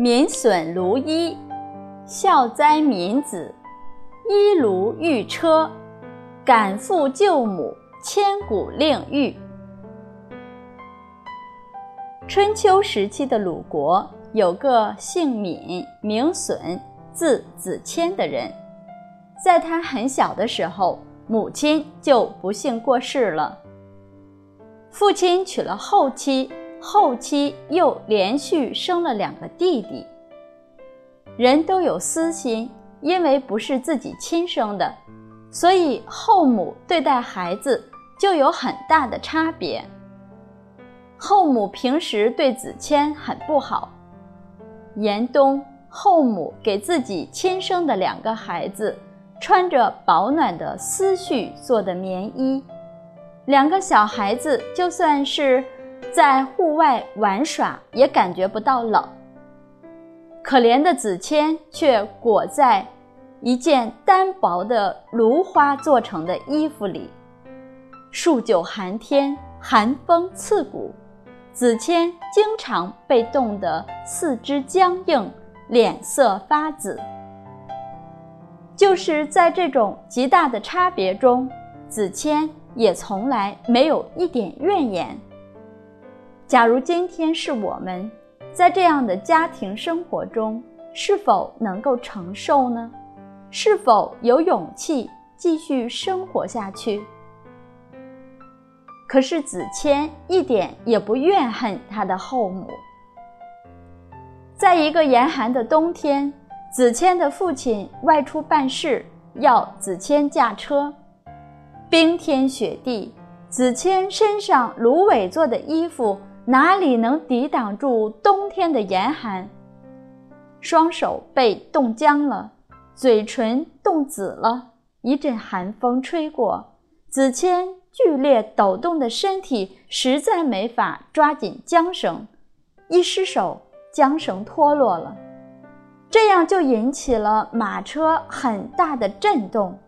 民损卢衣，孝哉民子！衣如玉车，赶父救母，千古令誉。春秋时期的鲁国有个姓闵、名损、字子骞的人，在他很小的时候，母亲就不幸过世了。父亲娶了后妻。后期又连续生了两个弟弟。人都有私心，因为不是自己亲生的，所以后母对待孩子就有很大的差别。后母平时对子谦很不好。严冬，后母给自己亲生的两个孩子穿着保暖的丝絮做的棉衣，两个小孩子就算是。在户外玩耍也感觉不到冷。可怜的子谦却裹在一件单薄的芦花做成的衣服里，数九寒天，寒风刺骨，子谦经常被冻得四肢僵硬，脸色发紫。就是在这种极大的差别中，子谦也从来没有一点怨言。假如今天是我们，在这样的家庭生活中，是否能够承受呢？是否有勇气继续生活下去？可是子谦一点也不怨恨他的后母。在一个严寒的冬天，子谦的父亲外出办事，要子谦驾车。冰天雪地，子谦身上芦苇做的衣服。哪里能抵挡住冬天的严寒？双手被冻僵了，嘴唇冻紫了。一阵寒风吹过，子谦剧烈抖动的身体实在没法抓紧缰绳，一失手，缰绳脱落了。这样就引起了马车很大的震动。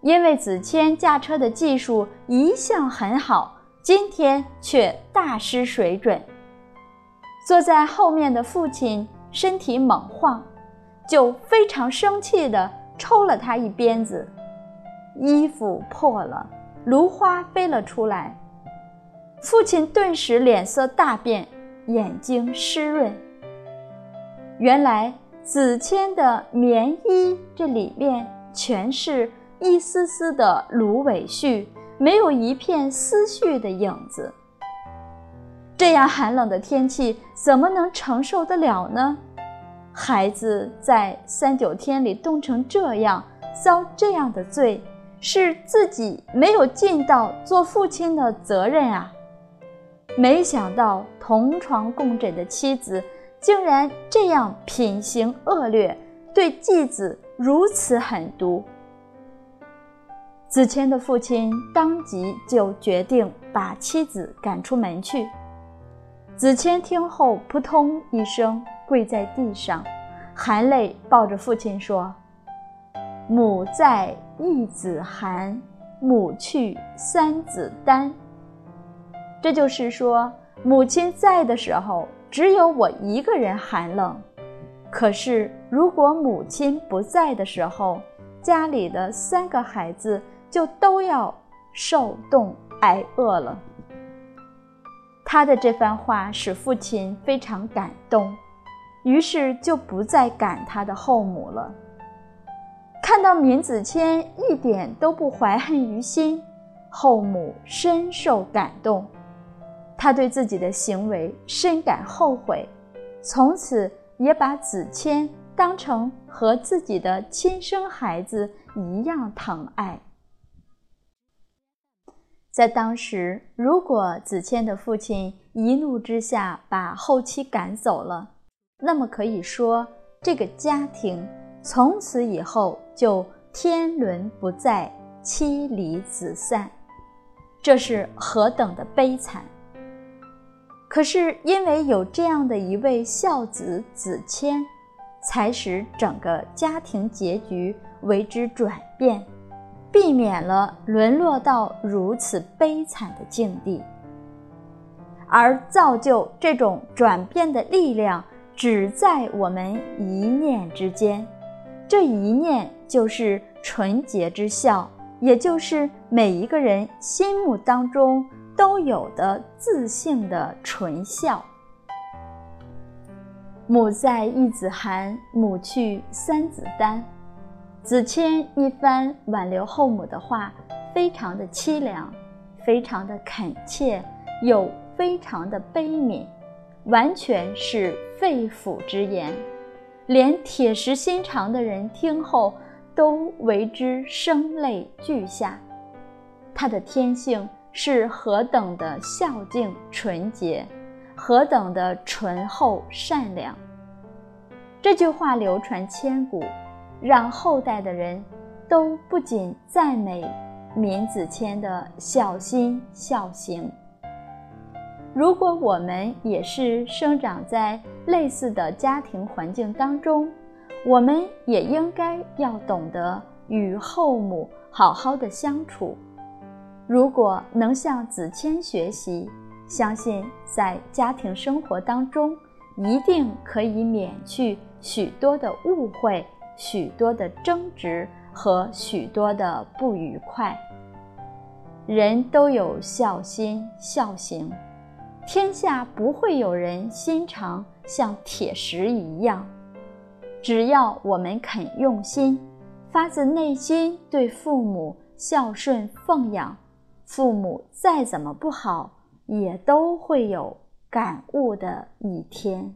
因为子谦驾车的技术一向很好。今天却大失水准。坐在后面的父亲身体猛晃，就非常生气地抽了他一鞭子，衣服破了，芦花飞了出来。父亲顿时脸色大变，眼睛湿润。原来子谦的棉衣这里面全是一丝丝的芦苇絮。没有一片思绪的影子。这样寒冷的天气怎么能承受得了呢？孩子在三九天里冻成这样，遭这样的罪，是自己没有尽到做父亲的责任啊！没想到同床共枕的妻子竟然这样品行恶劣，对继子如此狠毒。子谦的父亲当即就决定把妻子赶出门去。子谦听后，扑通一声跪在地上，含泪抱着父亲说：“母在，一子寒；母去，三子单。”这就是说，母亲在的时候，只有我一个人寒冷；可是如果母亲不在的时候，家里的三个孩子。就都要受冻挨饿了。他的这番话使父亲非常感动，于是就不再赶他的后母了。看到闵子骞一点都不怀恨于心，后母深受感动，他对自己的行为深感后悔，从此也把子骞当成和自己的亲生孩子一样疼爱。在当时，如果子谦的父亲一怒之下把后妻赶走了，那么可以说这个家庭从此以后就天伦不在，妻离子散，这是何等的悲惨！可是因为有这样的一位孝子子谦，才使整个家庭结局为之转变。避免了沦落到如此悲惨的境地，而造就这种转变的力量，只在我们一念之间。这一念就是纯洁之孝，也就是每一个人心目当中都有的自性的纯孝。母在一子寒，母去三子丹。子谦一番挽留后母的话，非常的凄凉，非常的恳切，又非常的悲悯，完全是肺腑之言，连铁石心肠的人听后都为之声泪俱下。他的天性是何等的孝敬纯洁！何等的醇厚善良！这句话流传千古，让后代的人都不仅赞美闵子骞的孝心孝行。如果我们也是生长在类似的家庭环境当中，我们也应该要懂得与后母好好的相处。如果能向子谦学习。相信在家庭生活当中，一定可以免去许多的误会、许多的争执和许多的不愉快。人都有孝心孝行，天下不会有人心肠像铁石一样。只要我们肯用心，发自内心对父母孝顺奉养，父母再怎么不好。也都会有感悟的一天。